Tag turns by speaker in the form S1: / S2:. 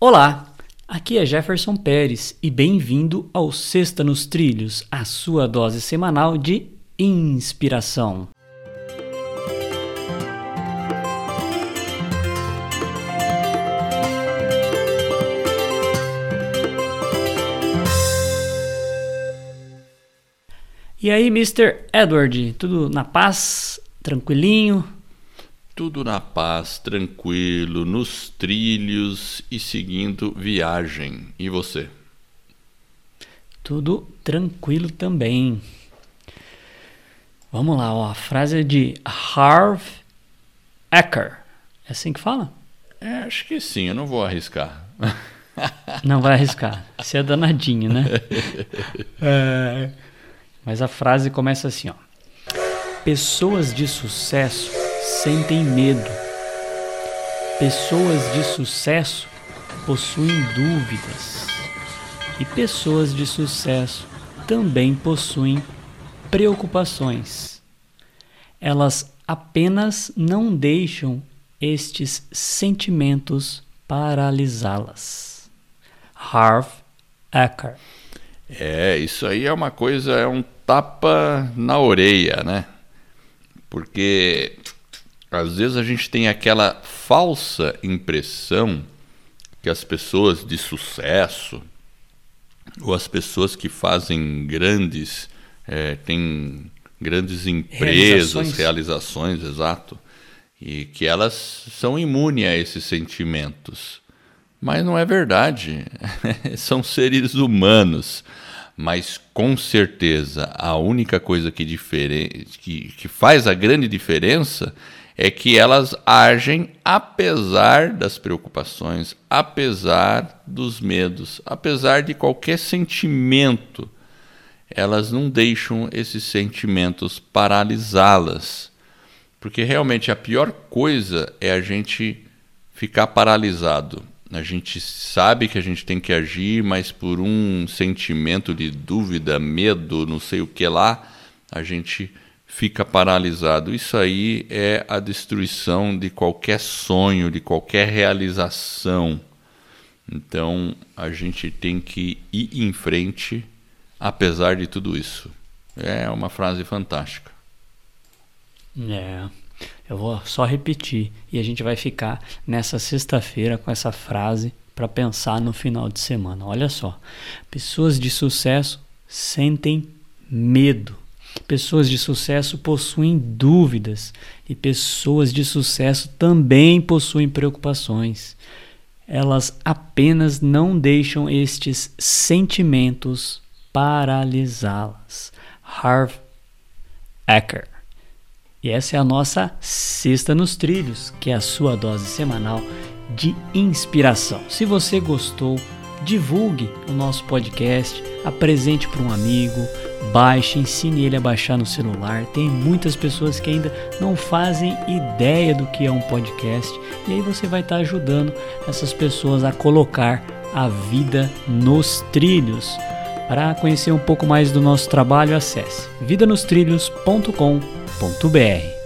S1: Olá, aqui é Jefferson Pérez e bem-vindo ao Sexta nos Trilhos, a sua dose semanal de inspiração. E aí, Mr. Edward, tudo na paz? Tranquilinho?
S2: Tudo na paz, tranquilo, nos trilhos e seguindo viagem. E você?
S1: Tudo tranquilo também. Vamos lá, ó, a frase é de Harv Eker. É assim que fala?
S2: É, acho que sim, eu não vou arriscar.
S1: Não vai arriscar. Você é danadinho, né? é, mas a frase começa assim, ó. Pessoas de sucesso sentem medo. Pessoas de sucesso possuem dúvidas. E pessoas de sucesso também possuem preocupações. Elas apenas não deixam estes sentimentos paralisá-las. Harv Eker.
S2: É, isso aí é uma coisa, é um tapa na orelha, né? Porque às vezes a gente tem aquela falsa impressão que as pessoas de sucesso ou as pessoas que fazem grandes, é, têm grandes empresas, realizações. realizações, exato, e que elas são imunes a esses sentimentos. Mas não é verdade. são seres humanos. Mas com certeza a única coisa que, que, que faz a grande diferença é que elas agem apesar das preocupações, apesar dos medos, apesar de qualquer sentimento. Elas não deixam esses sentimentos paralisá-las. Porque realmente a pior coisa é a gente ficar paralisado. A gente sabe que a gente tem que agir, mas por um sentimento de dúvida, medo, não sei o que lá, a gente fica paralisado. Isso aí é a destruição de qualquer sonho, de qualquer realização. Então a gente tem que ir em frente, apesar de tudo isso. É uma frase fantástica.
S1: É. Eu vou só repetir e a gente vai ficar nessa sexta-feira com essa frase para pensar no final de semana. Olha só. Pessoas de sucesso sentem medo. Pessoas de sucesso possuem dúvidas e pessoas de sucesso também possuem preocupações. Elas apenas não deixam estes sentimentos paralisá-las. Harv Eker. E essa é a nossa Sexta nos Trilhos, que é a sua dose semanal de inspiração. Se você gostou, divulgue o nosso podcast, apresente para um amigo, baixe, ensine ele a baixar no celular. Tem muitas pessoas que ainda não fazem ideia do que é um podcast, e aí você vai estar ajudando essas pessoas a colocar a vida nos trilhos. Para conhecer um pouco mais do nosso trabalho, acesse vidanostrilhos.com.br.